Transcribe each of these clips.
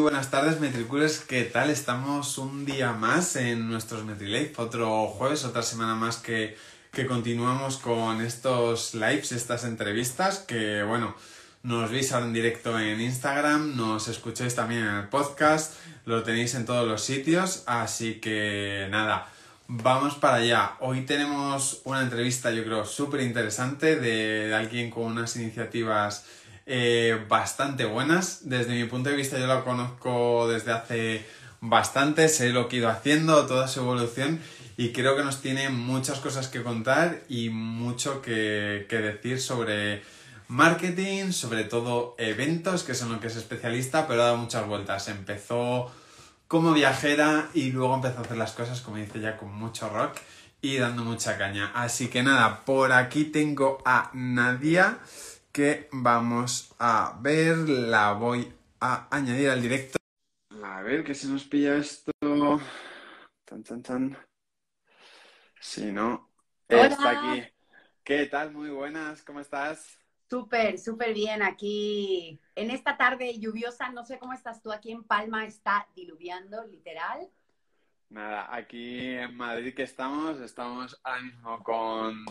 buenas tardes, Metricules. ¿Qué tal? Estamos un día más en nuestros MetriLife, otro jueves, otra semana más que, que continuamos con estos lives, estas entrevistas, que bueno, nos veis ahora en directo en Instagram, nos escucháis también en el podcast, lo tenéis en todos los sitios, así que nada, vamos para allá. Hoy tenemos una entrevista, yo creo, súper interesante de alguien con unas iniciativas eh, bastante buenas. Desde mi punto de vista yo la conozco desde hace bastante, sé lo que ha ido haciendo, toda su evolución y creo que nos tiene muchas cosas que contar y mucho que, que decir sobre marketing, sobre todo eventos, que son lo que es especialista, pero ha dado muchas vueltas. Empezó como viajera y luego empezó a hacer las cosas, como dice ya, con mucho rock y dando mucha caña. Así que nada, por aquí tengo a Nadia que vamos a ver. La voy a añadir al directo. A ver que se nos pilla esto. Tan, tan, tan. Si no, Hola. está aquí. ¿Qué tal? Muy buenas, ¿cómo estás? Súper, súper bien aquí. En esta tarde lluviosa, no sé cómo estás tú aquí en Palma, está diluviando, literal. Nada, aquí en Madrid que estamos, estamos ahora mismo con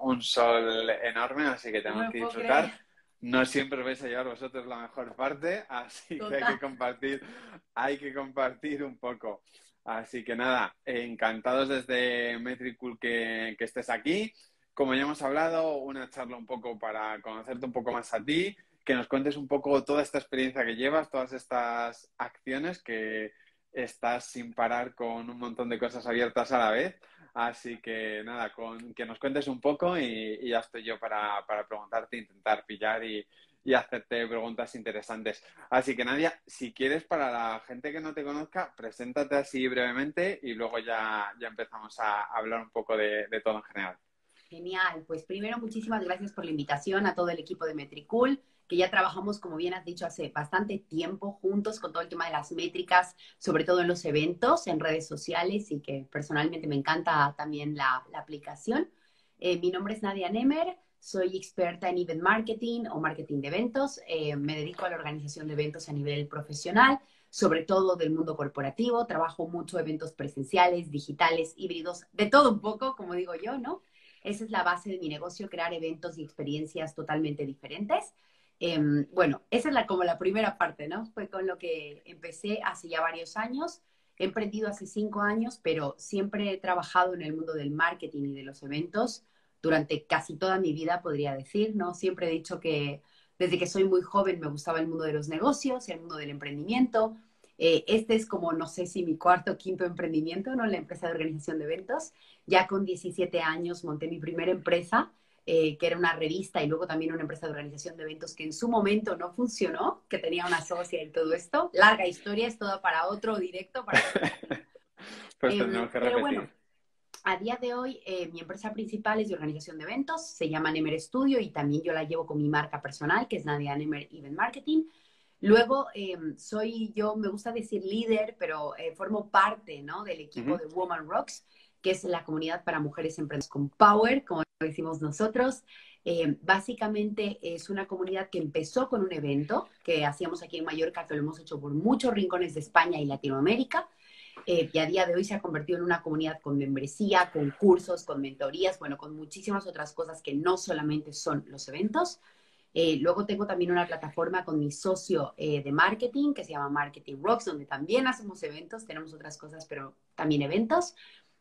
un sol enorme, así que tenemos No que disfrutar. creer. No siempre vais a llevar vosotros la mejor parte, así que hay que compartir, hay que compartir un poco. Así que nada, encantados desde Metricool que, que estés aquí. Como ya hemos hablado, una charla un poco para conocerte un poco más a ti, que nos cuentes un poco toda esta experiencia que llevas, todas estas acciones que estás sin parar con un montón de cosas abiertas a la vez. Así que nada, con, que nos cuentes un poco y, ya estoy yo para, para preguntarte, intentar pillar y, y hacerte preguntas interesantes. Así que Nadia, si quieres, para la gente que no te conozca, preséntate así brevemente y luego ya, ya empezamos a hablar un poco de, de todo en general. Genial. Pues primero, muchísimas gracias por la invitación a todo el equipo de Metricool, que ya trabajamos, como bien has dicho, hace bastante tiempo juntos con todo el tema de las métricas, sobre todo en los eventos, en redes sociales y que personalmente me encanta también la, aplicación. Eh, mi nombre es Nadia Nemer, soy experta en event marketing o marketing de eventos. Eh, me dedico a la organización de eventos a nivel profesional, sobre todo del mundo corporativo. Trabajo mucho eventos presenciales, digitales, híbridos, de todo un poco, como digo yo, ¿no? Esa es la base de mi negocio, crear eventos y experiencias totalmente diferentes. Eh, bueno, esa es la, como la primera parte, ¿no? Fue con lo que empecé hace ya varios años. He emprendido hace cinco años, pero siempre he trabajado en el mundo del marketing y de los eventos durante casi toda mi vida, podría decir, ¿no? Siempre he dicho que desde que soy muy joven me gustaba el mundo de los negocios, el mundo del emprendimiento. Eh, este es como, no sé si mi cuarto o quinto emprendimiento, ¿no? La empresa de organización de eventos. Ya con 17 años monté mi primera empresa, eh, que era una revista y luego también una empresa de organización de eventos que en su momento no funcionó, que tenía una socia y todo esto. Larga historia, es toda para otro directo. Para... Pues Em, que pero bueno, a día de hoy, eh, mi empresa principal es de organización de eventos, se llama Nemer Studio y también yo la llevo con mi marca personal, que es Nadia Nemer Event Marketing. Luego, eh, soy yo, me gusta decir líder, pero eh, formo parte ¿no? del equipo de Woman Rocks, que es la comunidad para mujeres emprendedoras con Power, como lo decimos nosotros. Eh, básicamente es una comunidad que empezó con un evento que hacíamos aquí en Mallorca, que lo hemos hecho por muchos rincones de España y Latinoamérica. Eh, y a día de hoy se ha convertido en una comunidad con membresía, con cursos, con mentorías, bueno, con muchísimas otras cosas que no solamente son los eventos. Eh, luego tengo también una plataforma con mi socio eh, de marketing que se llama Marketing Rocks, donde también hacemos eventos, tenemos otras cosas, pero también eventos.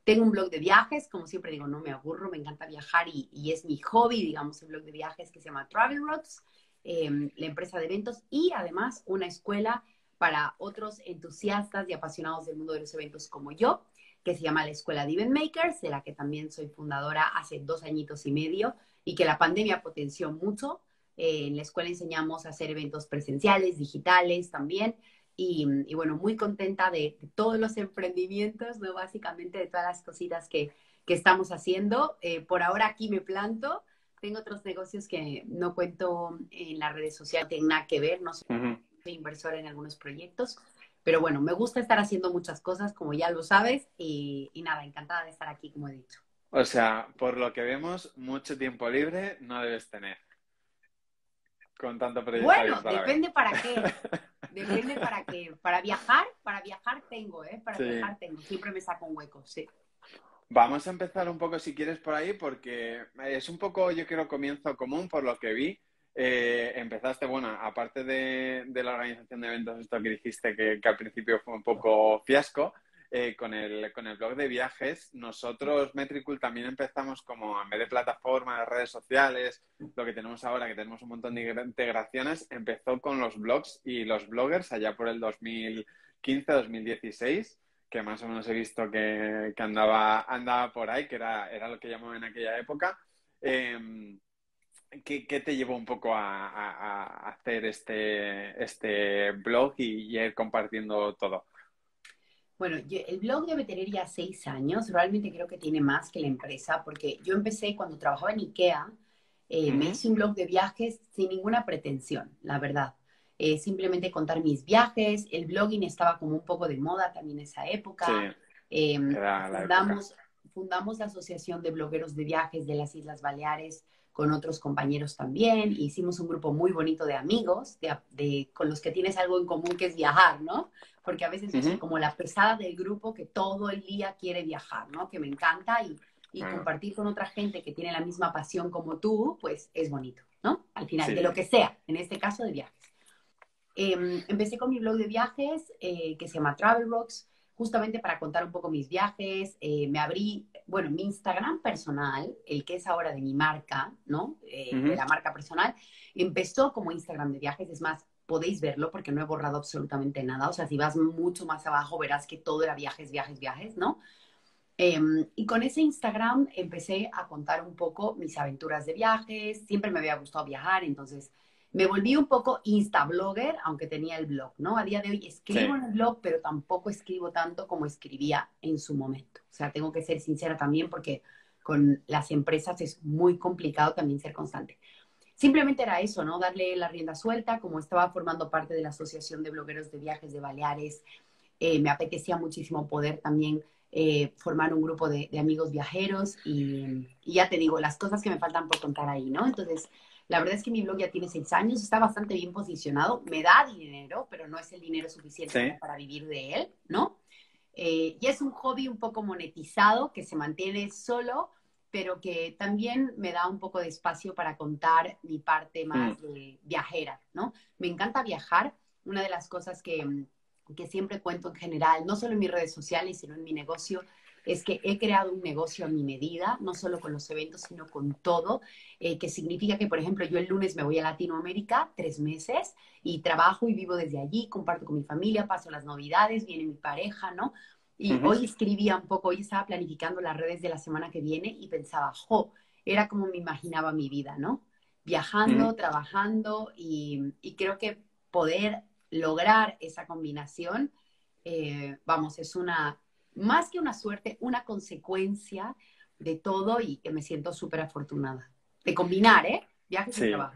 Tengo un blog de viajes, como siempre digo, no me aburro, me encanta viajar y, es mi hobby, digamos, el blog de viajes que se llama Travel Rocks, eh, la empresa de eventos y además una escuela para otros entusiastas y apasionados del mundo de los eventos como yo, que se llama la Escuela de Event Makers, de la que también soy fundadora hace dos añitos y medio y que la pandemia potenció mucho. Eh, en la escuela enseñamos a hacer eventos presenciales, digitales también. Y, y bueno, muy contenta de, de, todos los emprendimientos, ¿no? Básicamente de todas las cositas que, que estamos haciendo. Eh, por ahora aquí me planto. Tengo otros negocios que no cuento en las redes sociales, tienen nada que ver, no soy Uh -huh. inversora en algunos proyectos. Pero bueno, me gusta estar haciendo muchas cosas, como ya lo sabes, y, y nada, encantada de estar aquí, como he dicho. O sea, por lo que vemos, mucho tiempo libre no debes tener. Con tanto proyecto Bueno, depende para qué. Depende para qué. Para viajar, para viajar tengo, ¿eh? Para viajar tengo. Siempre me saco un hueco, sí. Vamos a empezar un poco, si quieres, por ahí, porque es un poco, yo creo, comienzo común por lo que vi. Eh, empezaste, bueno, aparte de, la organización de eventos, esto que dijiste que, al principio fue un poco fiasco, eh, con, el, con el blog de viajes, nosotros, Metricool, también empezamos como en vez de plataformas, de redes sociales, lo que tenemos ahora, que tenemos un montón de integraciones, empezó con los blogs y los bloggers allá por el 2015-2016 que más o menos he visto que, andaba, andaba por ahí, que era, era lo que llamó en aquella época. Em, ¿qué, te llevó un poco a, hacer este, este blog y, ir compartiendo todo? Bueno, el blog debe tener ya seis años. Realmente creo que tiene más que la empresa, porque yo empecé cuando trabajaba en IKEA. Eh, me hice un blog de viajes sin ninguna pretensión, la verdad. Eh, simplemente contar mis viajes. El blogging estaba como un poco de moda también esa época. Em, fundamos, fundamos la Asociación de Blogueros de Viajes de las Islas Baleares con otros compañeros también. Hicimos un grupo muy bonito de amigos, de, con los que tienes algo en común que es viajar, ¿no? Porque a veces es como la pesada del grupo que todo el día quiere viajar, ¿no? Que me encanta y, y compartir con otra gente que tiene la misma pasión como tú, pues es bonito, ¿no? Al final, de lo que sea, en este caso de viajes. Em, empecé con mi blog de viajes eh, que se llama Travel Rocks, justamente para contar un poco mis viajes. Eh, me abrí, bueno, mi Instagram personal, el que es ahora de mi marca, ¿no? Eh, de la marca personal, empezó como Instagram de viajes. Es más, podéis verlo porque no he borrado absolutamente nada. O sea, si vas mucho más abajo, verás que todo era viajes, viajes, viajes, ¿no? Em, y con ese Instagram empecé a contar un poco mis aventuras de viajes. Siempre me había gustado viajar, entonces me volví un poco insta-blogger, aunque tenía el blog, ¿no? A día de hoy escribo en el blog, pero tampoco escribo tanto como escribía en su momento. O sea, tengo que ser sincera también porque con las empresas es muy complicado también ser constante. Simplemente era eso, ¿no? Darle la rienda suelta, como estaba formando parte de la Asociación de Blogueros de Viajes de Baleares, eh, me apetecía muchísimo poder también eh, formar un grupo de, amigos viajeros y, y, ya te digo, las cosas que me faltan por contar ahí, ¿no? Entonces, la verdad es que mi blog ya tiene seis años, está bastante bien posicionado, me da dinero, pero no es el dinero suficiente para vivir de él, ¿no? Eh, y es un hobby un poco monetizado que se mantiene solo, pero que también me da un poco de espacio para contar mi parte más mm. viajera, ¿no? Me encanta viajar. Una de las cosas que, que siempre cuento en general, no solo en mis redes sociales, sino en mi negocio, es que he creado un negocio a mi medida, no solo con los eventos, sino con todo, eh, que significa que, por ejemplo, yo el lunes me voy a Latinoamérica tres meses y trabajo y vivo desde allí, comparto con mi familia, paso las navidades, viene mi pareja, ¿no? Y hoy escribía un poco, hoy estaba planificando las redes de la semana que viene y pensaba, jo, era como me imaginaba mi vida, ¿no? Viajando, trabajando y, creo que poder lograr esa combinación, eh, vamos, es una, más que una suerte, una consecuencia de todo y que me siento súper afortunada. De combinar, ¿eh? Viajes y trabajo.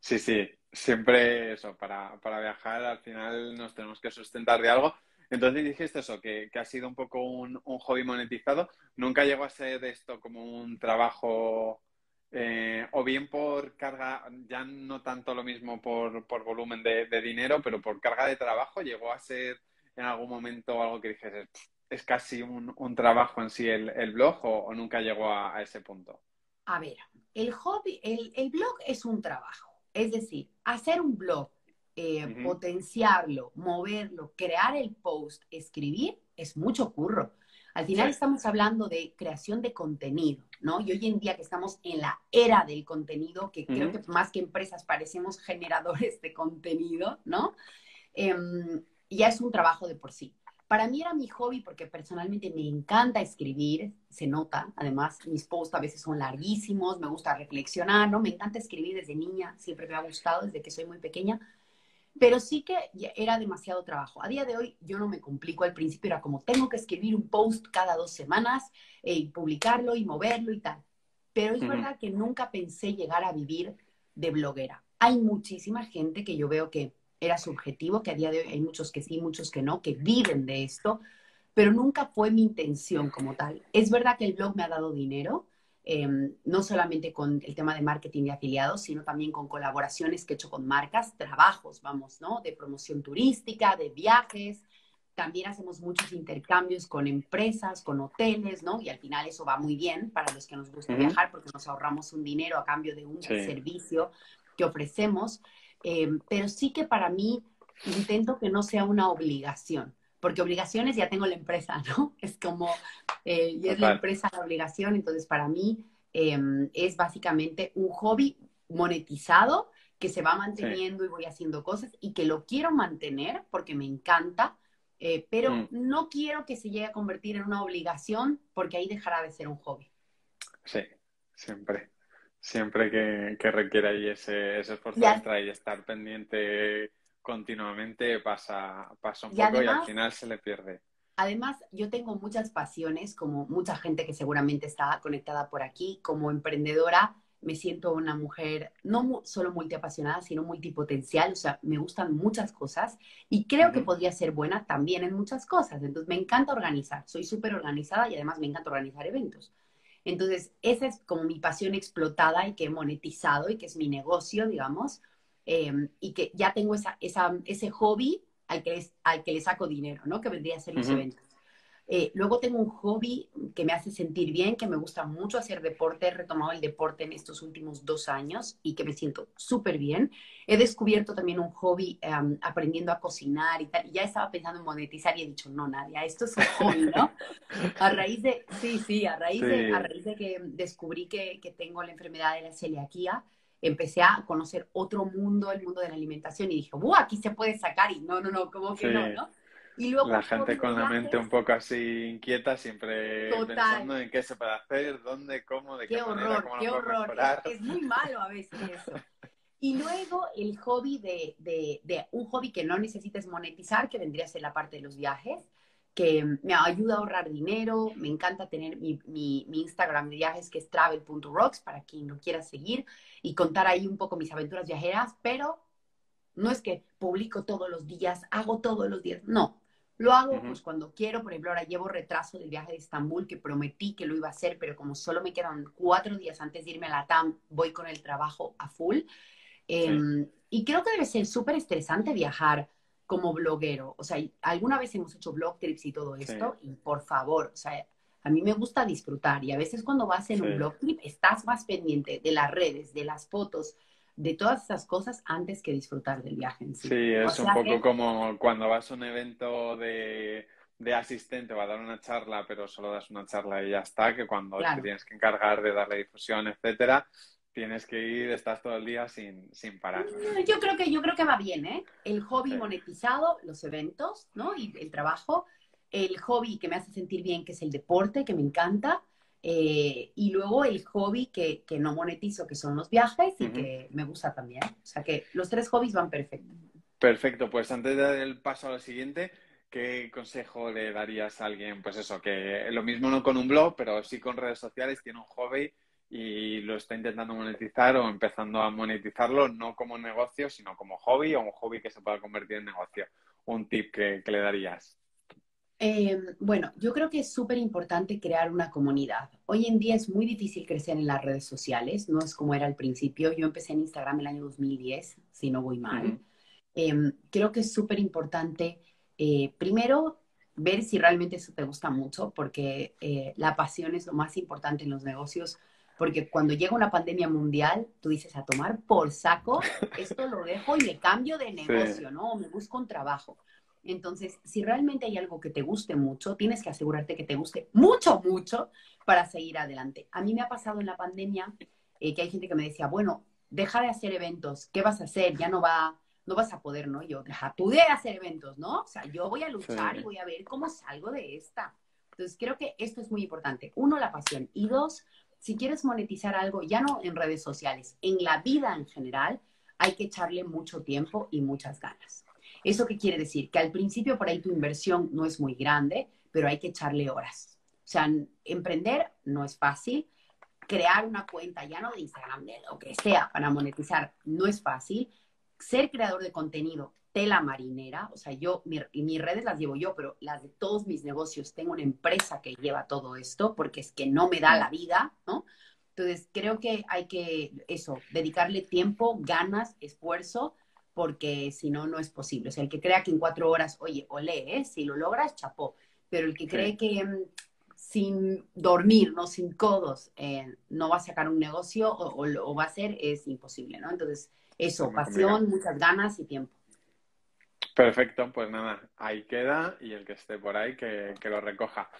Sí, sí. Siempre eso, para, viajar al final nos tenemos que sustentar de algo. Entonces dijiste eso, que, ha sido un poco un, hobby monetizado. ¿Nunca llegó a ser esto como un trabajo eh, o bien por carga, ya no tanto lo mismo por, volumen de, dinero, pero por carga de trabajo, llegó a ser en algún momento algo que dijese, es casi un, trabajo en sí el, blog o, nunca llegó a, ese punto? A ver, el hobby, el, blog es un trabajo. Es decir, hacer un blog, eh, potenciarlo, moverlo, crear el post, escribir, es mucho curro. Al final estamos hablando de creación de contenido, ¿no? Y hoy en día que estamos en la era del contenido, que creo que más que empresas parecemos generadores de contenido, ¿no? Em, ya es un trabajo de por sí. Para mí era mi hobby porque personalmente me encanta escribir, se nota, además mis posts a veces son larguísimos, me gusta reflexionar, ¿no? Me encanta escribir desde niña, siempre me ha gustado desde que soy muy pequeña, pero sí que era demasiado trabajo. A día de hoy yo no me complico, al principio era como tengo que escribir un post cada dos semanas eh, y publicarlo y moverlo y tal. Pero es verdad que nunca pensé llegar a vivir de bloguera. Hay muchísima gente que yo veo que era subjetivo, que a día de hoy hay muchos que sí, muchos que no, que viven de esto, pero nunca fue mi intención como tal. Es verdad que el blog me ha dado dinero, em, no solamente con el tema de marketing de afiliados, sino también con colaboraciones que he hecho con marcas, trabajos, vamos, ¿no? De promoción turística, de viajes. También hacemos muchos intercambios con empresas, con hoteles, ¿no? Y al final eso va muy bien para los que nos gusta viajar porque nos ahorramos un dinero a cambio de un servicio que ofrecemos. Em, pero sí que para mí intento que no sea una obligación porque obligaciones ya tengo la empresa, ¿no? Es como, eh, y es la empresa la obligación, entonces para mí em, es básicamente un hobby monetizado que se va manteniendo y voy haciendo cosas y que lo quiero mantener porque me encanta, eh, pero mm. no quiero que se llegue a convertir en una obligación porque ahí dejará de ser un hobby. Sí, siempre. Siempre que, que requiera ahí ese, ese esfuerzo extra y estar pendiente continuamente pasa, pasa un poco y al final se le pierde. Además, yo tengo muchas pasiones, como mucha gente que seguramente está conectada por aquí, como emprendedora, me siento una mujer no solo multiapasionada, sino multipotencial, o sea, me gustan muchas cosas y creo que podría ser buena también en muchas cosas. Entonces, me encanta organizar, soy súper organizada y además me encanta organizar eventos. Entonces, esa es como mi pasión explotada y que he monetizado y que es mi negocio, digamos. Em, y que ya tengo esa, esa, ese hobby al que, al que le saco dinero, ¿no? Que vendría a ser los eventos. Eh, luego tengo un hobby que me hace sentir bien, que me gusta mucho hacer deporte. He retomado el deporte en estos últimos dos años y que me siento súper bien. He descubierto también un hobby aprendiendo a cocinar y tal. Y ya estaba pensando en monetizar y he dicho, no, Nadia, esto es un hobby, ¿no? A raíz de, sí, sí, a raíz, De, a raíz de que descubrí que, que tengo la enfermedad de la celiaquía, empecé a conocer otro mundo, el mundo de la alimentación, y dije, ¡buah! Aquí se puede sacar, y no, no, no, ¿cómo que no, no? Y luego, la gente con la mente un poco así inquieta, siempre pensando en qué se puede hacer, dónde, cómo, de qué, qué manera, cómo qué horror. Es, muy malo a veces eso. Y luego el hobby de, de, de, un hobby que no necesites monetizar, que vendría a ser la parte de los viajes, que me ayuda a ahorrar dinero. Me encanta tener mi, mi, mi Instagram de viajes que es travel.rocks para quien lo quiera seguir y contar ahí un poco mis aventuras viajeras, pero no es que publico todos los días, hago todos los días, no. Lo hago pues cuando quiero, por ejemplo, ahora llevo retraso del viaje de Estambul que prometí que lo iba a hacer, pero como solo me quedan cuatro días antes de irme a la TAM, voy con el trabajo a full. Em, y creo que debe ser súper estresante viajar como bloguero. O sea, alguna vez hemos hecho blog trips y todo esto, y por favor, o sea, a mí me gusta disfrutar y a veces cuando vas en un blog trip estás más pendiente de las redes, de las fotos, de todas esas cosas antes que disfrutar del viaje en sí. Sí, es un poco como cuando vas a un evento de, de, asistente o a dar una charla, pero solo das una charla y ya está, que cuando te tienes que encargar de darle difusión, etcétera, tienes que ir, estás todo el día sin, sin parar. Yo creo que yo creo que va bien, ¿eh? El hobby monetizado, los eventos, ¿no? Y el trabajo, el hobby que me hace sentir bien, que es el deporte, que me encanta, eh, y luego el hobby que, que, no monetizo, que son los viajes y que me gusta también. O sea que los tres hobbies van perfecto. Perfecto, pues antes de dar el paso a lo siguiente, ¿qué consejo le darías a alguien? Pues eso, que lo mismo no con un blog, pero sí con redes sociales, tiene un hobby y lo está intentando monetizar o empezando a monetizarlo no como negocio, sino como hobby o un hobby que se pueda convertir en negocio. Un tip que, le darías. Em, bueno, yo creo que es súper importante crear una comunidad. Hoy en día es muy difícil crecer en las redes sociales, no es como era al principio. Yo empecé en Instagram el año 2010, si no voy mal. Em, creo que es súper importante, eh, primero, ver si realmente eso te gusta mucho, porque eh, la pasión es lo más importante en los negocios porque cuando llega una pandemia mundial, tú dices a tomar por saco, esto lo dejo y me cambio de negocio, ¿no? me busco un trabajo. Entonces, si realmente hay algo que te guste mucho, tienes que asegurarte que te guste mucho, mucho para seguir adelante. A mí me ha pasado en la pandemia eh, que hay gente que me decía, bueno, deja de hacer eventos, ¿qué vas a hacer? Ya no va, no vas a poder, ¿no? Yo, deja tú de hacer eventos, ¿no? O sea, yo voy a luchar y voy a ver cómo salgo de esta. Entonces, creo que esto es muy importante. Uno, la pasión. Y dos, si quieres monetizar algo, ya no en redes sociales, en la vida en general, hay que echarle mucho tiempo y muchas ganas. ¿Eso qué quiere decir? Que al principio por ahí tu inversión no es muy grande, pero hay que echarle horas. O sea, emprender no es fácil. Crear una cuenta, ya no de Instagram, de lo que sea, para monetizar, no es fácil. Ser creador de contenido tela marinera, o sea, yo, mi, mis redes las llevo yo, pero las de todos mis negocios, tengo una empresa que lleva todo esto, porque es que no me da la vida, ¿no? Entonces, creo que hay que, eso, dedicarle tiempo, ganas, esfuerzo, porque si no, no es posible. O sea, el que crea que en cuatro horas, oye, olé, ¿eh? si lo logras, chapó. Pero el que cree que mm, sin dormir, no sin codos, eh, no va a sacar un negocio o, lo va a hacer, es imposible, ¿no? Entonces, eso, pasión, muchas ganas y tiempo. Perfecto, pues nada, ahí queda y el que esté por ahí que, lo recoja.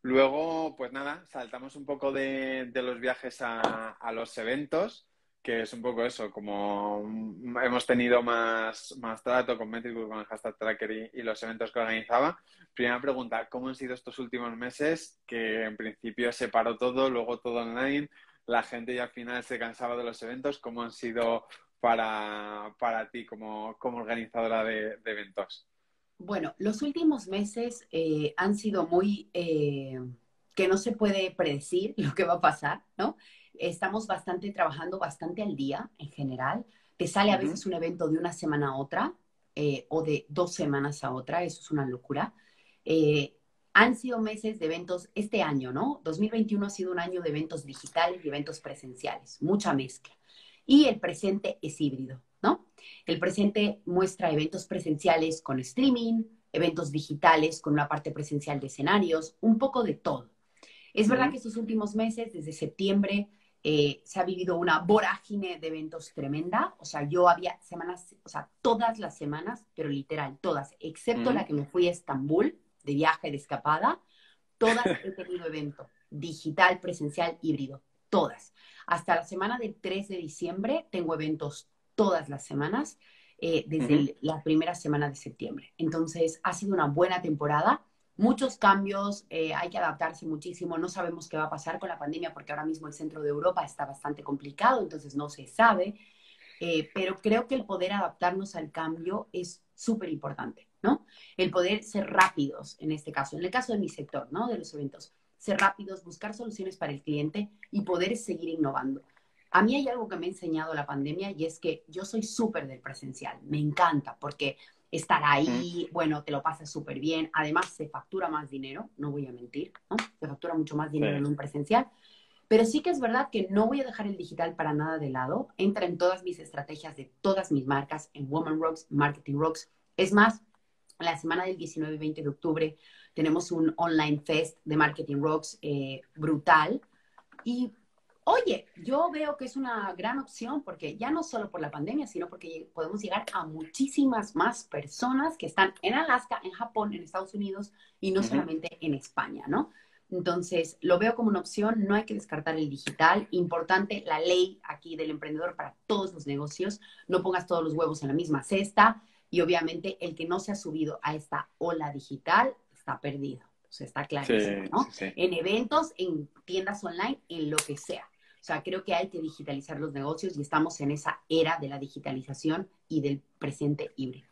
Luego, pues nada, saltamos un poco de, los viajes a, los eventos, que es un poco eso, como hemos tenido más, más trato con Metric, con el hashtag tracker y, los eventos que organizaba. Primera pregunta, ¿cómo han sido estos últimos meses que en principio se paró todo, luego todo online, la gente ya al final se cansaba de los eventos? ¿Cómo han sido para, para ti como, como organizadora de, eventos? Bueno, los últimos meses eh, han sido muy eh, que no se puede predecir lo que va a pasar, ¿no? Estamos bastante trabajando bastante al día en general. Te sale a veces un evento de una semana a otra eh, o de dos semanas a otra, eso es una locura. han sido meses de eventos este año, ¿no? 2021 ha sido un año de eventos digitales y eventos presenciales, mucha mezcla y el presente es híbrido, ¿no? El presente muestra eventos presenciales con streaming, eventos digitales con una parte presencial de escenarios, un poco de todo. Es verdad que estos últimos meses, desde septiembre, eh, se ha vivido una vorágine de eventos tremenda. O sea, yo había semanas, o sea, todas las semanas, pero literal, todas, excepto la que me fui a Estambul de viaje de escapada, todas he tenido evento digital, presencial, híbrido, todas. Hasta la semana del 3 de diciembre tengo eventos todas las semanas, eh, desde la primera semana de septiembre. Entonces, ha sido una buena temporada. Muchos cambios, eh, hay que adaptarse muchísimo. No sabemos qué va a pasar con la pandemia porque ahora mismo el centro de Europa está bastante complicado, entonces no se sabe. Eh, pero creo que el poder adaptarnos al cambio es súper importante, ¿no? El poder ser rápidos en este caso, en el caso de mi sector, ¿no? De los eventos ser rápidos, buscar soluciones para el cliente y poder seguir innovando. A mí hay algo que me ha enseñado la pandemia y es que yo soy súper del presencial, me encanta porque estar ahí, bueno, te lo pasas súper bien, además se factura más dinero, no voy a mentir, ¿no? Se factura mucho más dinero en un presencial, pero sí que es verdad que no voy a dejar el digital para nada de lado, entra en todas mis estrategias de todas mis marcas, en Woman Rocks, Marketing Rocks, es más, la semana del 19 y 20 de octubre tenemos un online fest de Marketing Rocks eh, brutal. Y oye, yo veo que es una gran opción porque ya no solo por la pandemia, sino porque podemos llegar a muchísimas más personas que están en Alaska, en Japón, en Estados Unidos y no solamente en España, ¿no? Entonces, lo veo como una opción, no hay que descartar el digital. Importante la ley aquí del emprendedor para todos los negocios. No pongas todos los huevos en la misma cesta. Y obviamente el que no se ha subido a esta ola digital está perdido. O sea, está clarísimo, ¿no? En eventos, en tiendas online, en lo que sea. O sea, creo que hay que digitalizar los negocios y estamos en esa era de la digitalización y del presente híbrido.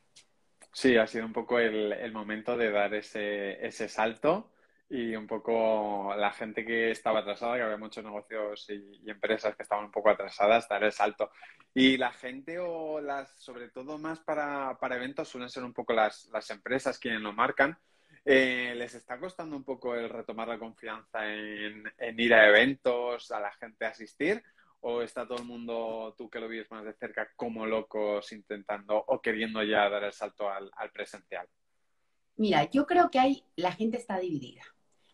Sí, ha sido un poco el, momento de dar ese, ese salto y un poco la gente que estaba atrasada, que había muchos negocios y, empresas que estaban un poco atrasadas, dar el salto. Y la gente o las, sobre todo más para, para eventos, suelen ser un poco las, las empresas quienes lo marcan, eh, ¿Les está costando un poco el retomar la confianza en, ir a eventos, a la gente asistir? ¿O está todo el mundo, tú que lo vives más de cerca, como locos intentando o queriendo ya dar el salto al, presencial? Mira, yo creo que hay, la gente está dividida.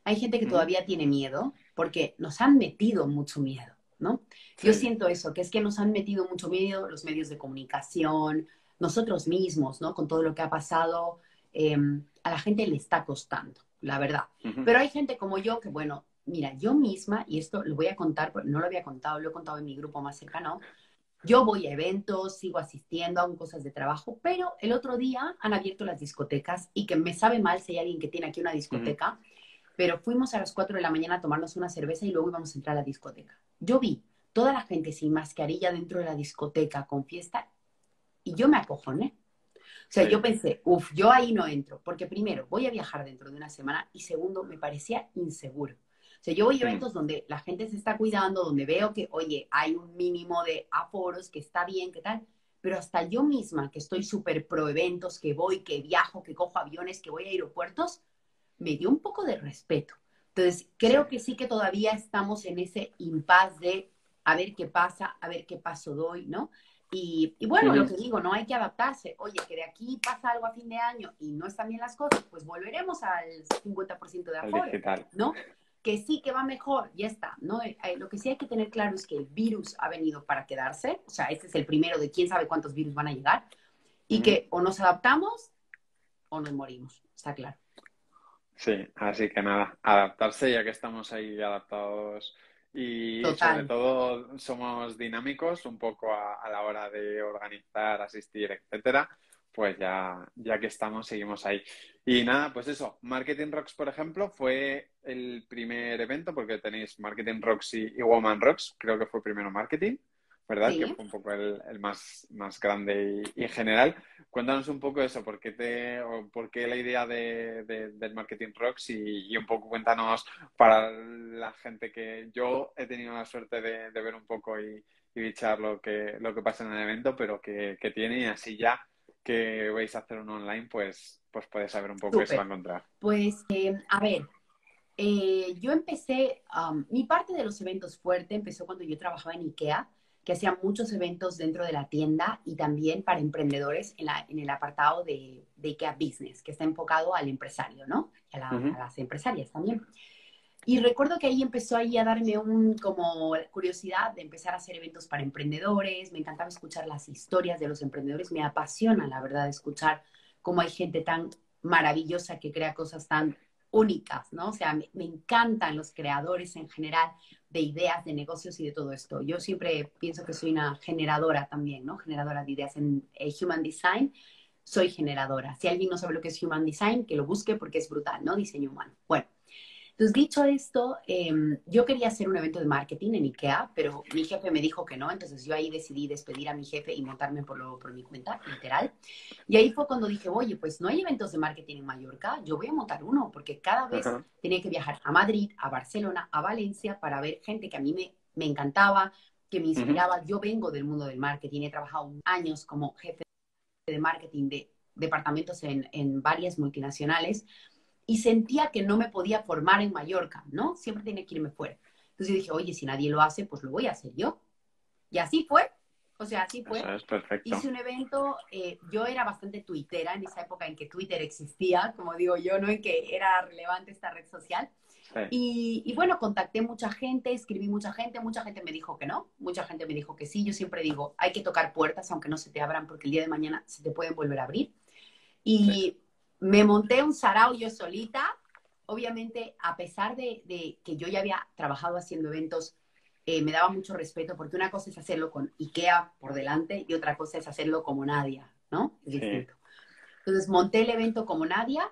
Hay gente que todavía tiene miedo porque nos han metido mucho miedo, ¿no? Yo siento eso, que es que nos han metido mucho miedo los medios de comunicación, nosotros mismos, ¿no? Con todo lo que ha pasado, Em, a la gente le está costando, la verdad. Pero hay gente como yo que, bueno, mira, yo misma, y esto lo voy a contar, no lo había contado, lo he contado en mi grupo más cercano, yo voy a eventos, sigo asistiendo, hago cosas de trabajo, pero el otro día han abierto las discotecas y que me sabe mal si hay alguien que tiene aquí una discoteca, pero fuimos a las 4 de la mañana a tomarnos una cerveza y luego íbamos a entrar a la discoteca. Yo vi toda la gente sin mascarilla dentro de la discoteca con fiesta y yo me acojoné. O sea, yo pensé, uff, yo ahí no entro, porque primero, voy a viajar dentro de una semana y segundo, me parecía inseguro. O sea, yo voy a eventos donde la gente se está cuidando, donde veo que, oye, hay un mínimo de aforos, que está bien, que tal, pero hasta yo misma, que estoy súper pro eventos, que voy, que viajo, que cojo aviones, que voy a aeropuertos, me dio un poco de respeto. Entonces, creo que sí que todavía estamos en ese impasse de a ver qué pasa, a ver qué paso doy, ¿no? Y, bueno, lo que digo, no hay que adaptarse. Oye, que de aquí pasa algo a fin de año y no están bien las cosas, pues volveremos al 50% de aforo, ¿no? Que sí, que va mejor, ya está, ¿no? Eh, eh, lo que sí hay que tener claro es que el virus ha venido para quedarse, o sea, este es el primero de quién sabe cuántos virus van a llegar, y que o nos adaptamos o nos morimos, está claro. Sí, así que nada, adaptarse ya que estamos ahí adaptados y sobre todo somos dinámicos un poco a, la hora de organizar, asistir, etcétera. Pues ya, ya que estamos, seguimos ahí. Y nada, pues eso, Marketing Rocks, por ejemplo, fue el primer evento, porque tenéis Marketing Rocks y, y Woman Rocks, creo que fue primero Marketing. ¿Verdad? Que fue un poco el, más, más grande y, general. Cuéntanos un poco eso, ¿por qué, te, por qué la idea de, del Marketing Rocks y, un poco cuéntanos para la gente que yo he tenido la suerte de, ver un poco y, y bichar lo que, lo que pasa en el evento, pero que, tiene y así ya que vais a hacer un online, pues, pues puedes saber un poco qué se va a encontrar. Pues, eh, a ver, eh, yo empecé, um, mi parte de los eventos fuerte empezó cuando yo trabajaba en IKEA que hacía muchos eventos dentro de la tienda y también para emprendedores en, la, en el apartado de, de, IKEA Business, que está enfocado al empresario, ¿no? Y a, las empresarias también. Y recuerdo que ahí empezó ahí a darme un como curiosidad de empezar a hacer eventos para emprendedores. Me encantaba escuchar las historias de los emprendedores. Me apasiona, la verdad, escuchar cómo hay gente tan maravillosa que crea cosas tan únicas, ¿no? O sea, me, encantan los creadores en general de ideas, de negocios y de todo esto. Yo siempre pienso que soy una generadora también, ¿no? Generadora de ideas en eh, Human Design. Soy generadora. Si alguien no sabe lo que es Human Design, que lo busque porque es brutal, ¿no? Diseño humano. Bueno, entonces, dicho esto, em, yo quería hacer un evento de marketing en IKEA, pero mi jefe me dijo que no, entonces yo ahí decidí despedir a mi jefe y montarme por, lo, por mi cuenta, literal. Y ahí fue cuando dije, oye, pues no hay eventos de marketing en Mallorca, yo voy a montar uno, porque cada vez tenía que viajar a Madrid, a Barcelona, a Valencia, para ver gente que a mí me, me encantaba, que me inspiraba. Yo vengo del mundo del marketing, he trabajado años como jefe de marketing de departamentos en, en varias multinacionales y sentía que no me podía formar en Mallorca, ¿no? Siempre tenía que irme fuera. Entonces yo dije, oye, si nadie lo hace, pues lo voy a hacer yo. Y así fue. O sea, así fue. es perfecto. Hice un evento, eh, yo era bastante tuitera en esa época en que Twitter existía, como digo yo, ¿no? En que era relevante esta red social. Y, y, bueno, contacté mucha gente, escribí mucha gente, mucha gente me dijo que no, mucha gente me dijo que sí. Yo siempre digo, hay que tocar puertas aunque no se te abran porque el día de mañana se te pueden volver a abrir. Y me monté un sarao yo solita. Obviamente, a pesar de, que yo ya había trabajado haciendo eventos, eh, me daba mucho respeto porque una cosa es hacerlo con IKEA por delante y otra cosa es hacerlo como Nadia, ¿no? Es distinto. Entonces, monté el evento como Nadia,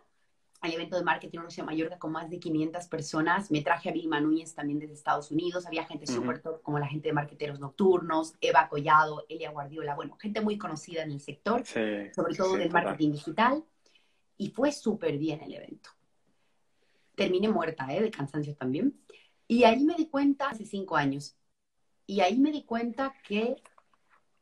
el evento de marketing de Mallorca con más de 500 personas. Me traje a Vilma Núñez también desde Estados Unidos. Había gente súper top como la gente de Marqueteros Nocturnos, Eva Collado, Elia Guardiola. Bueno, gente muy conocida en el sector, sobre todo del marketing digital y fue súper bien el evento. Terminé muerta, ¿eh? De cansancio también. Y ahí me di cuenta, hace cinco años, y ahí me di cuenta que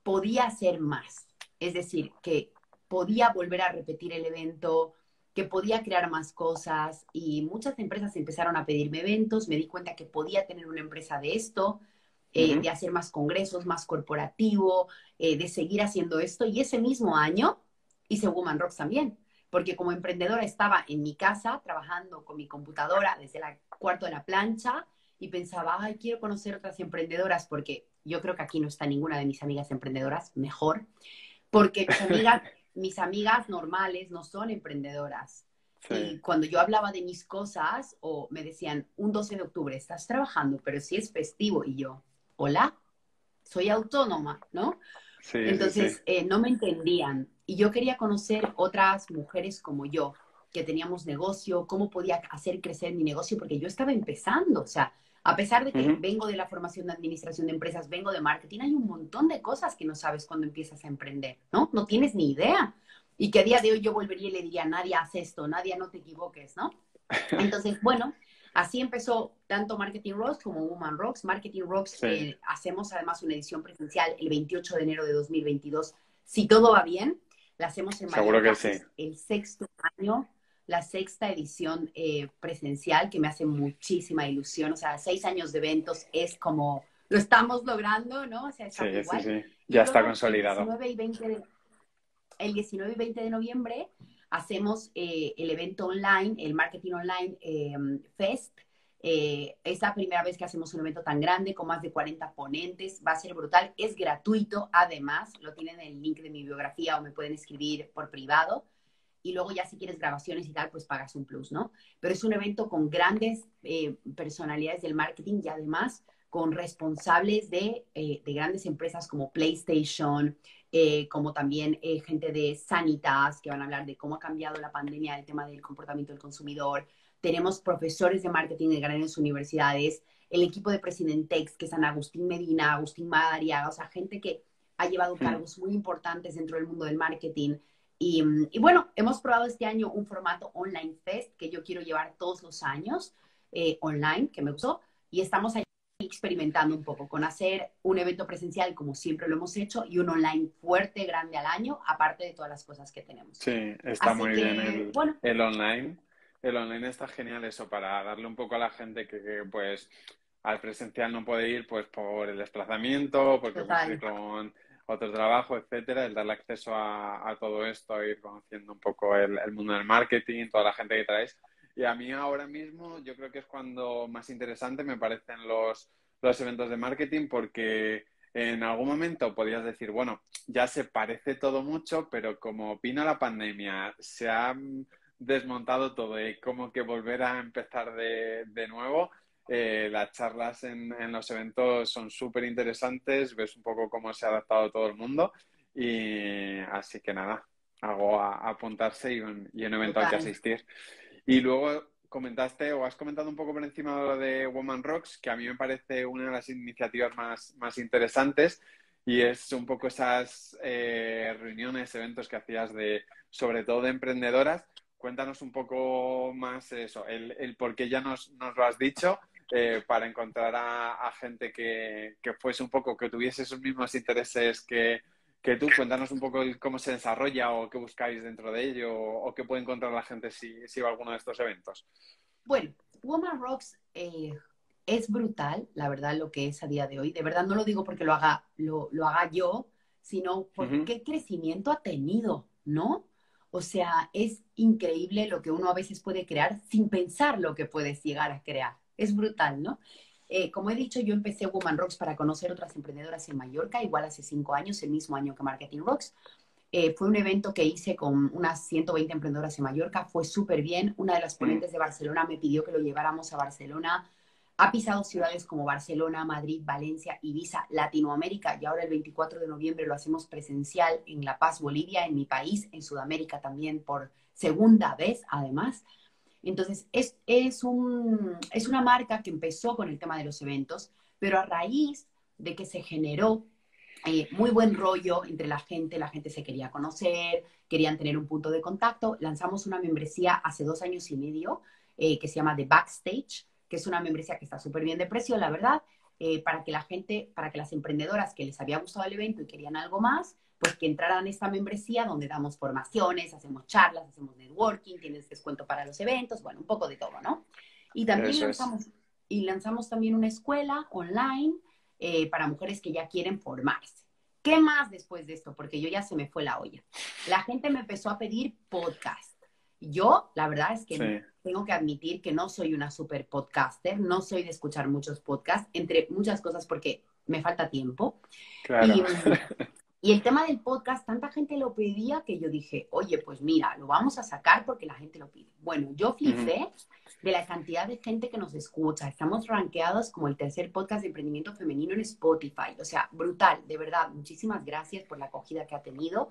podía hacer más. Es decir, que podía volver a repetir el evento, que podía crear más cosas y muchas empresas empezaron a pedirme eventos, me di cuenta que podía tener una empresa de esto, eh, de hacer más congresos, más corporativo, eh, de seguir haciendo esto y ese mismo año hice Woman Rocks también porque como emprendedora estaba en mi casa trabajando con mi computadora desde el cuarto de la plancha y pensaba, ay, quiero conocer otras emprendedoras porque yo creo que aquí no está ninguna de mis amigas emprendedoras, mejor, porque mis amigas, mis amigas normales no son emprendedoras. Y cuando yo hablaba de mis cosas o me decían, un 12 de octubre estás trabajando, pero si es festivo y yo, hola, soy autónoma, ¿no? Entonces, eh, no me entendían. Y yo quería conocer otras mujeres como yo, que teníamos negocio, cómo podía hacer crecer mi negocio, porque yo estaba empezando. O sea, a pesar de que vengo de la formación de administración de empresas, vengo de marketing, hay un montón de cosas que no sabes cuando empiezas a emprender, ¿no? No tienes ni idea. Y que a día de hoy yo volvería y le diría, nadie hace esto, nadie no te equivoques, ¿no? Entonces, bueno, Así empezó tanto Marketing Rocks como Woman Rocks. Marketing Rocks eh, hacemos además una edición presencial el 28 de enero de 2022. Si todo va bien, la hacemos en Seguro que sí. el sexto año, la sexta edición eh, presencial, que me hace muchísima ilusión. O sea, seis años de eventos es como lo estamos logrando, ¿no? O sea, está sí, igual. Sí, sí. Ya está consolidado. El 19 y 20 de, el 19 y 20 de noviembre hacemos eh, el evento online, el Marketing Online em, Fest. Eh, primera vez que hacemos un evento tan grande con más de 40 ponentes. Va a ser brutal. Es gratuito, además. Lo tienen en el link de mi biografía o me pueden escribir por privado. Y luego ya si quieres grabaciones y tal, pues pagas un plus, ¿no? Pero es un evento con grandes eh, personalidades del marketing y además con responsables de, de grandes empresas como PlayStation, eh, como también eh, gente de Sanitas, que van a hablar de cómo ha cambiado la pandemia el tema del comportamiento del consumidor. Tenemos profesores de marketing de grandes universidades, el equipo de Presidentex, que es Ana Agustín Medina, Agustín Madariaga, o sea, gente que ha llevado cargos muy importantes dentro del mundo del marketing. Y, y, bueno, hemos probado este año un formato online fest que yo quiero llevar todos los años eh, online, que me gustó, y estamos ahí experimentando un poco con hacer un evento presencial como siempre lo hemos hecho y un online fuerte, grande al año, aparte de todas las cosas que tenemos. Sí, está muy bien el, el, online. El online está genial eso para darle un poco a la gente que, pues al presencial no puede ir pues por el desplazamiento, porque puede con otro trabajo, etcétera, el darle acceso a, a todo esto, ir conociendo un poco el, el mundo del marketing, toda la gente que traes y a mí ahora mismo yo creo que es cuando más interesante me parecen los, los eventos de marketing porque en algún momento podrías decir, bueno, ya se parece todo mucho, pero como vino la pandemia, se ha desmontado todo y como que volver a empezar de, de nuevo. Eh, las charlas en, en, los eventos son súper interesantes, ves un poco cómo se ha adaptado todo el mundo y así que nada, hago a, apuntarse y un, y un evento al que asistir. Y luego comentaste o has comentado un poco por encima de Woman Rocks, que a mí me parece una de las iniciativas más, más interesantes y es un poco esas eh, reuniones, eventos que hacías de, sobre todo de emprendedoras. Cuéntanos un poco más eso, el, el por qué ya nos, nos lo has dicho, eh, para encontrar a, a gente que, que, fuese un poco, que tuviese esos mismos intereses que, que tú cuéntanos un poco cómo se desarrolla o qué buscáis dentro de ello o, qué puede encontrar la gente si, si va a alguno de estos eventos. Bueno, Woman Rocks eh, es brutal, la verdad, lo que es a día de hoy. De verdad no lo digo porque lo haga, lo, lo haga yo, sino porque qué crecimiento ha tenido, ¿no? O sea, es increíble lo que uno a veces puede crear sin pensar lo que puedes llegar a crear. Es brutal, ¿no? Eh, como he dicho, yo empecé Woman Rocks para conocer otras emprendedoras en Mallorca, igual hace cinco años, el mismo año que Marketing Rocks. Eh, fue un evento que hice con unas 120 emprendedoras en Mallorca, fue súper bien. Una de las ponentes de Barcelona me pidió que lo lleváramos a Barcelona. Ha pisado ciudades como Barcelona, Madrid, Valencia, Ibiza, Latinoamérica y ahora el 24 de noviembre lo hacemos presencial en La Paz, Bolivia, en mi país, en Sudamérica también por segunda vez además. Entonces, es, es, un, es una marca que empezó con el tema de los eventos, pero a raíz de que se generó eh, muy buen rollo entre la gente, la gente se quería conocer, querían tener un punto de contacto, lanzamos una membresía hace dos años y medio eh, que se llama The Backstage, que es una membresía que está súper bien de precio, la verdad, eh, para que la gente, para que las emprendedoras que les había gustado el evento y querían algo más, pues que entraran a esta membresía donde damos formaciones, hacemos charlas, hacemos networking, tienes descuento para los eventos, bueno, un poco de todo, ¿no? Y también lanzamos, y lanzamos también una escuela online eh, para mujeres que ya quieren formarse. ¿Qué más después de esto? Porque yo ya se me fue la olla. La gente me empezó a pedir podcast. Yo, la verdad es que tengo que admitir que no soy una super podcaster, no soy de escuchar muchos podcasts, entre muchas cosas porque me falta tiempo. Claro. Y, Y el tema del podcast, tanta gente lo pedía que yo dije, oye, pues mira, lo vamos a sacar porque la gente lo pide. Bueno, yo flipé de la cantidad de gente que nos escucha. Estamos rankeados como el tercer podcast de emprendimiento femenino en Spotify. O sea, brutal, de verdad. Muchísimas gracias por la acogida que ha tenido.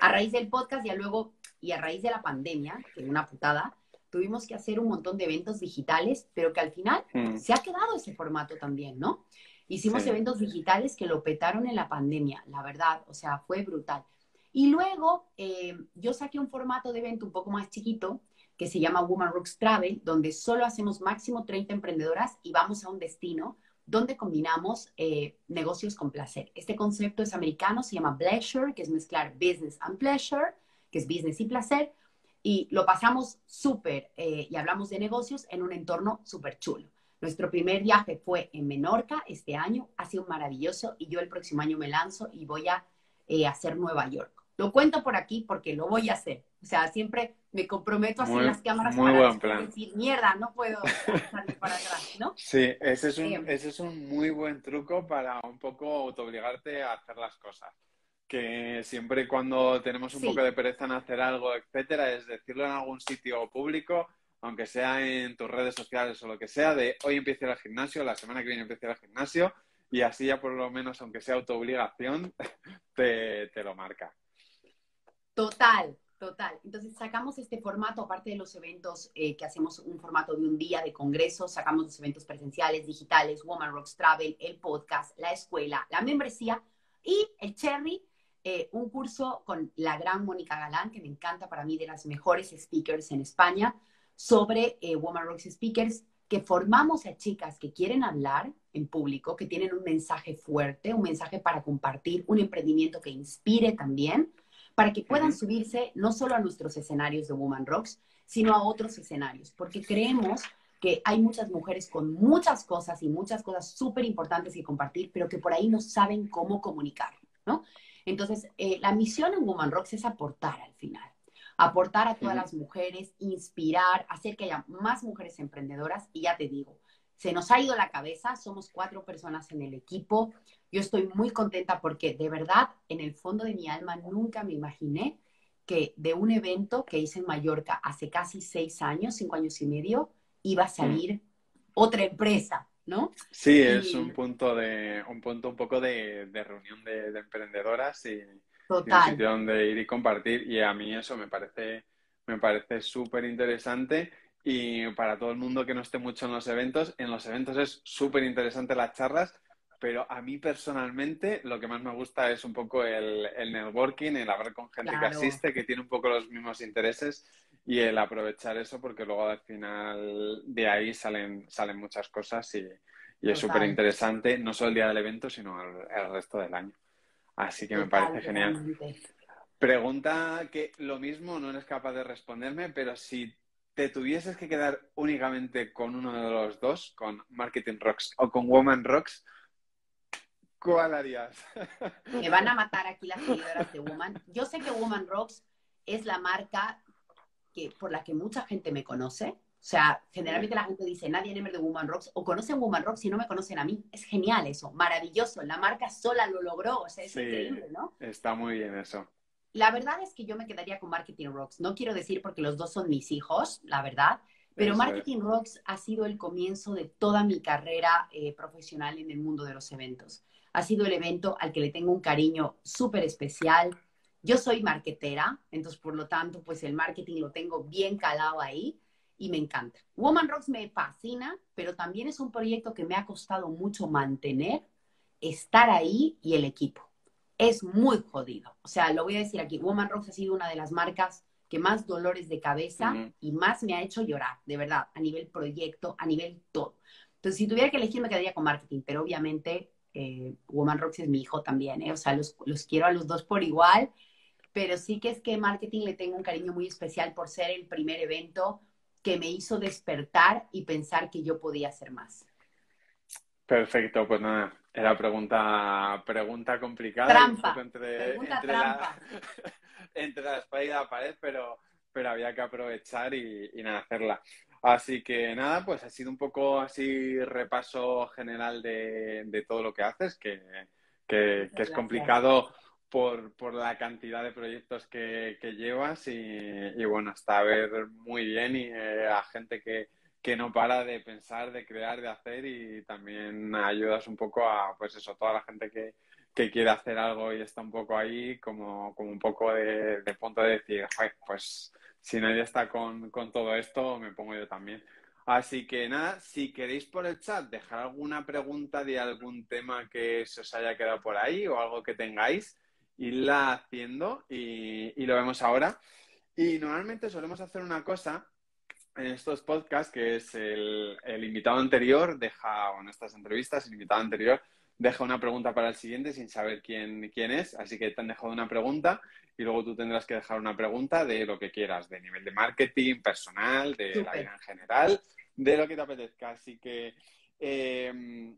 A raíz del podcast, ya luego, y a raíz de la pandemia, que es una putada, tuvimos que hacer un montón de eventos digitales, pero que al final se ha quedado ese formato también, ¿no? Hicimos eventos digitales que lo petaron en la pandemia, la verdad, o sea, fue brutal. Y luego eh, yo saqué un formato de evento un poco más chiquito que se llama Woman Rocks Travel, donde solo hacemos máximo 30 emprendedoras y vamos a un destino donde combinamos eh, negocios con placer. Este concepto es americano, se llama Pleasure, que es mezclar business and pleasure, que es business y placer, y lo pasamos súper eh, y hablamos de negocios en un entorno súper chulo Nuestro primer viaje fue en Menorca este año, ha sido maravilloso y yo el próximo año me lanzo y voy a eh, hacer Nueva York. Lo cuento por aquí porque lo voy a hacer. O sea, siempre me comprometo a hacer las cámaras muy para buen plan. decir, mierda, no puedo salir para atrás, ¿no? Sí, ese es, un, ese es un muy buen truco para un poco autoobligarte a hacer las cosas. Que siempre cuando tenemos un poco de pereza en hacer algo, etcétera, es decirlo en algún sitio público aunque sea en tus redes sociales o lo que sea, de hoy empiezo el gimnasio, la semana que viene empiezo el gimnasio, y así ya por lo menos, aunque sea autoobligación, te, te lo marca. Total, total. Entonces sacamos este formato, aparte de los eventos eh, que hacemos un formato de un día de congreso, sacamos los eventos presenciales, digitales, Woman Rocks Travel, el podcast, la escuela, la membresía y el Cherry, eh, un curso con la gran Mónica Galán, que me encanta para mí, de las mejores speakers en España, sobre eh, Woman Rocks Speakers, que formamos a chicas que quieren hablar en público, que tienen un mensaje fuerte, un mensaje para compartir, un emprendimiento que inspire también, para que puedan subirse no solo a nuestros escenarios de Woman Rocks, sino a otros escenarios, porque creemos que hay muchas mujeres con muchas cosas y muchas cosas súper importantes que compartir, pero que por ahí no saben cómo comunicar, ¿no? Entonces, eh, la misión en Woman Rocks es aportar al final aportar a todas las mujeres, inspirar, hacer que haya más mujeres emprendedoras. Y ya te digo, se nos ha ido la cabeza, somos cuatro personas en el equipo. Yo estoy muy contenta porque de verdad, en el fondo de mi alma, nunca me imaginé que de un evento que hice en Mallorca hace casi seis años, cinco años y medio, iba a salir otra empresa, ¿no? Sí, es un punto de un punto un poco de, reunión de, de emprendedoras y, un sitio donde ir y compartir. Y a mí eso me parece, me parece súper interesante. Y para todo el mundo que no esté mucho en los eventos, en los eventos es súper interesante las charlas, pero a mí personalmente lo que más me gusta es un poco el, networking, el hablar con gente que asiste, que tiene un poco los mismos intereses y el aprovechar eso porque luego al final de ahí salen, salen muchas cosas y, es súper interesante, no solo el día del evento, sino el resto del año. Así que me parece genial. Pregunta que lo mismo no eres capaz de responderme, pero si te tuvieses que quedar únicamente con uno de los dos, con Marketing Rocks o con Woman Rocks, ¿cuál harías? Me van a matar aquí las seguidoras de Woman. Yo sé que Woman Rocks es la marca que, por la que mucha gente me conoce. O sea, generalmente la gente dice, nadie en de Woman Rocks, o conocen Woman Rocks y no me conocen a mí. Es genial eso, maravilloso. La marca sola lo logró, o sea, es increíble, ¿no? Está muy bien eso. La verdad es que yo me quedaría con Marketing Rocks. No quiero decir porque los dos son mis hijos, la verdad, pero Marketing Rocks ha sido el comienzo de toda mi carrera eh, profesional en el mundo de los eventos. Ha sido el evento al que le tengo un cariño súper especial. Yo soy marketera, entonces por lo tanto, pues el marketing lo tengo bien calado ahí y me encanta. Woman Rocks me fascina, pero también es un proyecto que me ha costado mucho mantener, estar ahí y el equipo. Es muy jodido. O sea, lo voy a decir aquí, Woman Rocks ha sido una de las marcas que más dolores de cabeza y más me ha hecho llorar, de verdad, a nivel proyecto, a nivel todo. Entonces, si tuviera que elegir, me quedaría con marketing, pero obviamente eh, Woman Rocks es mi hijo también, ¿eh? o sea, los, los quiero a los dos por igual, pero sí que es que marketing le tengo un cariño muy especial por ser el primer evento que me hizo despertar y pensar que yo podía hacer más. Perfecto, pues nada, era pregunta, pregunta complicada. Trampa. Entre, pregunta entre, trampa. La, entre la espalda y la pared, pero, pero había que aprovechar y, nada, hacerla. Así que nada, pues ha sido un poco así repaso general de, de todo lo que haces, que, que, que es complicado por, por, la cantidad de proyectos que, que llevas y, y, bueno, hasta ver muy bien y eh, a gente que, que, no para de pensar, de crear, de hacer y también ayudas un poco a, pues eso, toda la gente que, que quiere hacer algo y está un poco ahí como, como un poco de, de punto de decir, pues si nadie está con, con todo esto, me pongo yo también. Así que nada, si queréis por el chat dejar alguna pregunta de algún tema que se os haya quedado por ahí o algo que tengáis, irla haciendo y, y, lo vemos ahora. Y normalmente solemos hacer una cosa en estos podcasts, que es el, el invitado anterior deja, o en estas entrevistas, el invitado anterior deja una pregunta para el siguiente sin saber quién, quién es, así que te han dejado una pregunta y luego tú tendrás que dejar una pregunta de lo que quieras, de nivel de marketing, personal, de la vida en general, de lo que te apetezca. Así que em,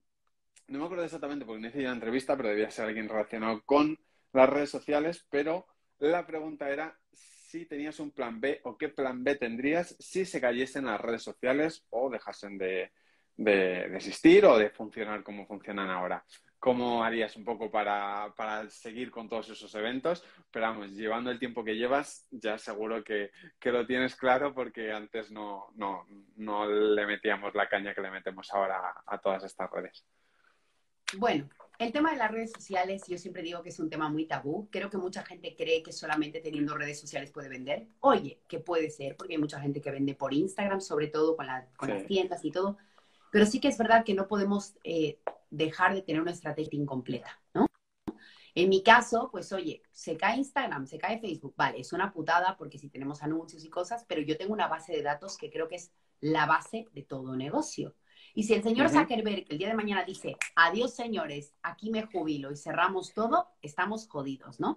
no me acuerdo exactamente porque no hice una entrevista, pero debía ser alguien relacionado con las redes sociales, pero la pregunta era si tenías un plan B o qué plan B tendrías si se cayesen las redes sociales o dejasen de, existir o de funcionar como funcionan ahora. ¿Cómo harías un poco para, seguir con todos esos eventos? Pero vamos, llevando el tiempo que llevas, ya seguro que, lo tienes claro porque antes no, no, le metíamos la caña que le metemos ahora a todas estas redes. Bueno, el tema de las redes sociales, yo siempre digo que es un tema muy tabú. Creo que mucha gente cree que solamente teniendo redes sociales puede vender. Oye, que puede ser, porque hay mucha gente que vende por Instagram, sobre todo con, las tiendas y todo. Pero sí que es verdad que no podemos eh, dejar de tener una estrategia incompleta, ¿no? En mi caso, pues oye, se cae Instagram, se cae Facebook, vale, es una putada porque si tenemos anuncios y cosas, pero yo tengo una base de datos que creo que es la base de todo negocio. Y si el señor Zuckerberg el día de mañana dice, adiós señores, aquí me jubilo y cerramos todo, estamos jodidos, ¿no?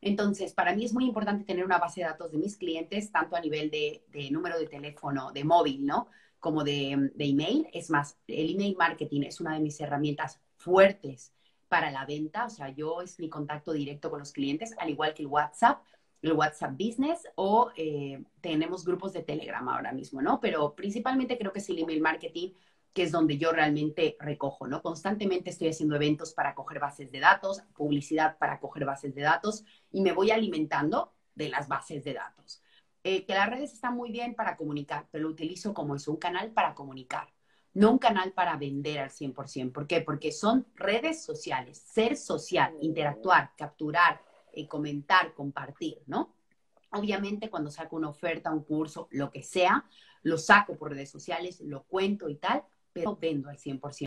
Entonces, para mí es muy importante tener una base de datos de mis clientes, tanto a nivel de, número de teléfono, de móvil, ¿no? Como de, de, email. Es más, el email marketing es una de mis herramientas fuertes para la venta. O sea, yo es mi contacto directo con los clientes, al igual que el WhatsApp, el WhatsApp Business o eh, tenemos grupos de Telegram ahora mismo, ¿no? Pero principalmente creo que es el email marketing que es donde yo realmente recojo, ¿no? Constantemente estoy haciendo eventos para coger bases de datos, publicidad para coger bases de datos y me voy alimentando de las bases de datos. Eh, que las redes están muy bien para comunicar, pero lo utilizo como es un canal para comunicar, no un canal para vender al 100%. ¿Por qué? Porque son redes sociales, ser social, interactuar, capturar, eh, comentar, compartir, ¿no? Obviamente cuando saco una oferta, un curso, lo que sea, lo saco por redes sociales, lo cuento y tal, pero vendo al 100%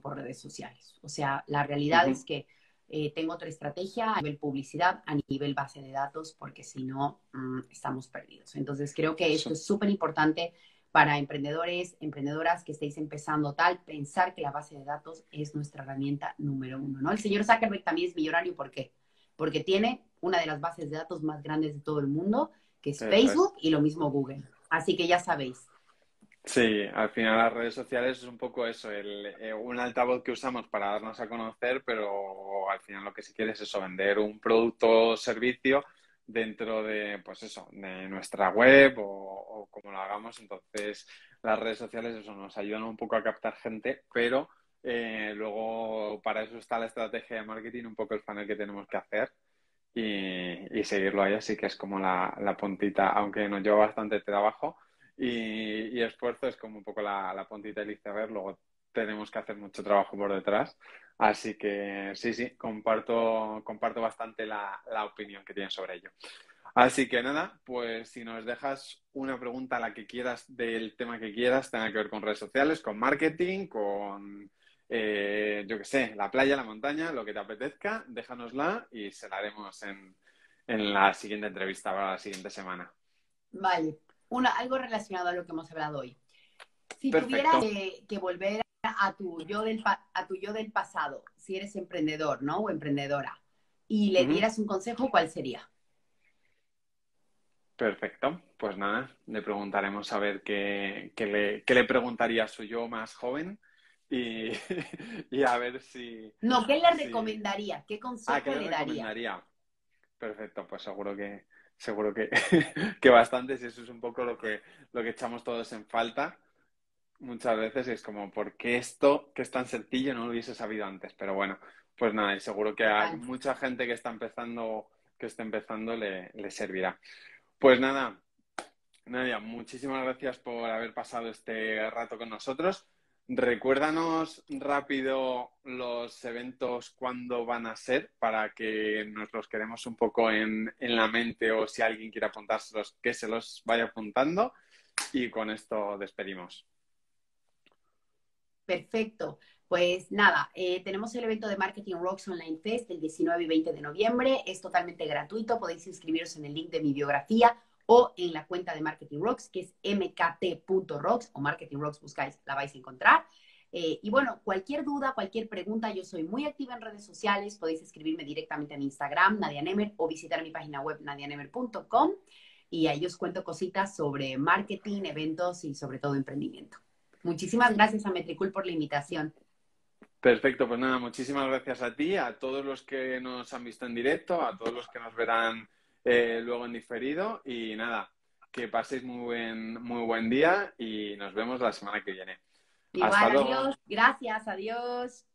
por redes sociales. O sea, la realidad es que eh, tengo otra estrategia a nivel publicidad, a nivel base de datos, porque si no, mm, estamos perdidos. Entonces, creo que esto es súper importante para emprendedores, emprendedoras que estéis empezando tal, pensar que la base de datos es nuestra herramienta número uno, ¿no? El señor Zuckerberg también es millonario, ¿por qué? Porque tiene una de las bases de datos más grandes de todo el mundo, que es Facebook, y lo mismo Google. Así que ya sabéis, Sí, al final las redes sociales es un poco eso, el, eh, un altavoz que usamos para darnos a conocer, pero al final lo que sí quiere es eso, vender un producto o servicio dentro de, pues eso, de nuestra web o, como lo hagamos. Entonces, las redes sociales eso nos ayudan un poco a captar gente, pero eh, luego para eso está la estrategia de marketing, un poco el funnel que tenemos que hacer y, seguirlo ahí. Así que es como la puntita, aunque nos lleva bastante trabajo y, esfuerzo es como un poco la, la puntita del iceberg. Luego tenemos que hacer mucho trabajo por detrás. Así que sí, sí, comparto, comparto bastante la, la opinión que tienes sobre ello. Así que nada, pues si nos dejas una pregunta, la que quieras, del tema que quieras, tenga que ver con redes sociales, con marketing, con, eh, yo qué sé, la playa, la montaña, lo que te apetezca, déjanosla y se la haremos en, en la siguiente entrevista para la siguiente semana. Vale, una, algo relacionado a lo que hemos hablado hoy. Si tuvieras que, volver a tu, yo del, a tu yo del pasado, si eres emprendedor, ¿no? O emprendedora, y le dieras un consejo, ¿cuál sería? Perfecto. Pues nada, le preguntaremos a ver qué, le, qué le, preguntaría a su yo más joven y, a ver si... No, ¿qué le recomendaría? ¿Qué consejo ah, le, daría? Perfecto, pues seguro que, seguro que, que bastantes y eso es un poco lo que, lo que echamos todos en falta muchas veces y es como, ¿por qué esto que es tan sencillo no lo hubiese sabido antes? Pero bueno, pues nada, y seguro que a mucha gente que está empezando, que esté empezando le, le servirá. Pues nada, Nadia, muchísimas gracias por haber pasado este rato con nosotros. Recuérdanos rápido los eventos, cuándo van a ser, para que nos los quedemos un poco en, la mente o si alguien quiere apuntárselos, que se los vaya apuntando. Y con esto despedimos. Perfecto. Pues nada, eh, tenemos el evento de Marketing Rocks Online Fest el 19 y 20 de noviembre. Es totalmente gratuito. Podéis inscribiros en el link de mi biografía o en la cuenta de Marketing Rocks, que es mkt.rocks o Marketing Rocks, buscáis, la vais a encontrar. Eh, y bueno, cualquier duda, cualquier pregunta, yo soy muy activa en redes sociales, podéis escribirme directamente en Instagram, Nadia Nemer, o visitar mi página web, nadianemer.com, y ahí os cuento cositas sobre marketing, eventos y sobre todo emprendimiento. Muchísimas gracias a Metricool por la invitación. Perfecto, pues nada, muchísimas gracias a ti, a todos los que nos han visto en directo, a todos los que nos verán eh, luego en diferido y nada, que paséis muy buen, muy buen día y nos vemos la semana que viene. Igual, adiós, gracias, adiós.